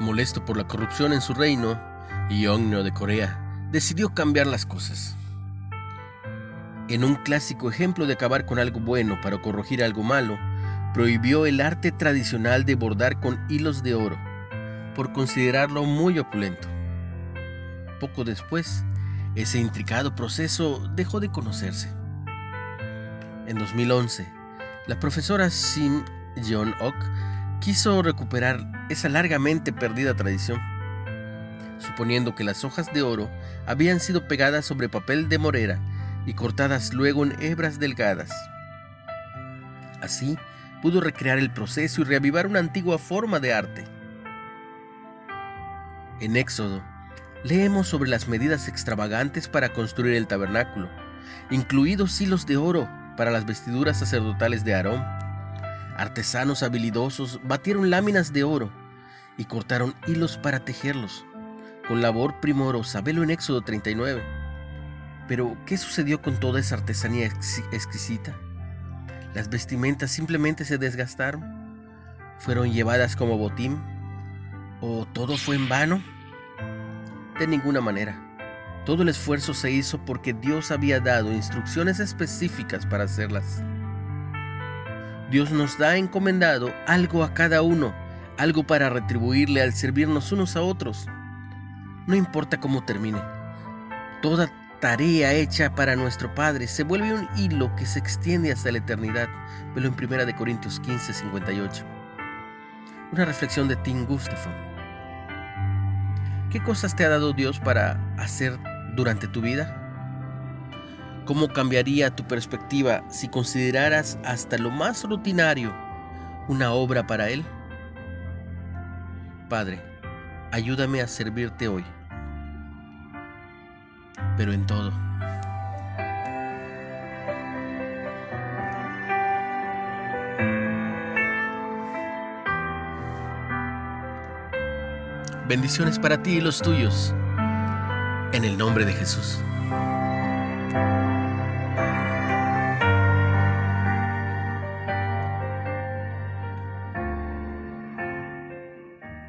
Molesto por la corrupción en su reino, Yeongnyo de Corea decidió cambiar las cosas. En un clásico ejemplo de acabar con algo bueno para corregir algo malo, prohibió el arte tradicional de bordar con hilos de oro, por considerarlo muy opulento. Poco después, ese intricado proceso dejó de conocerse. En 2011, la profesora Sim Jeon-ok quiso recuperar esa largamente perdida tradición, suponiendo que las hojas de oro habían sido pegadas sobre papel de morera y cortadas luego en hebras delgadas. Así, pudo recrear el proceso y reavivar una antigua forma de arte. En Éxodo, leemos sobre las medidas extravagantes para construir el tabernáculo, incluidos hilos de oro para las vestiduras sacerdotales de Aarón. Artesanos habilidosos batieron láminas de oro y cortaron hilos para tejerlos, con labor primorosa, velo en Éxodo 39. Pero, ¿qué sucedió con toda esa artesanía exquisita? Las vestimentas simplemente se desgastaron, fueron llevadas como botín, o todo fue en vano. De ninguna manera. Todo el esfuerzo se hizo porque Dios había dado instrucciones específicas para hacerlas. Dios nos da encomendado algo a cada uno, algo para retribuirle al servirnos unos a otros. No importa cómo termine. Toda tarea hecha para nuestro Padre se vuelve un hilo que se extiende hasta la eternidad. Velo en 1 Corintios 15, 58. Una reflexión de Tim Gustafson. ¿Qué cosas te ha dado Dios para hacer durante tu vida? ¿Cómo cambiaría tu perspectiva si consideraras hasta lo más rutinario una obra para Él? Padre, ayúdame a servirte hoy pero en todo. Bendiciones para ti y los tuyos, en el nombre de Jesús.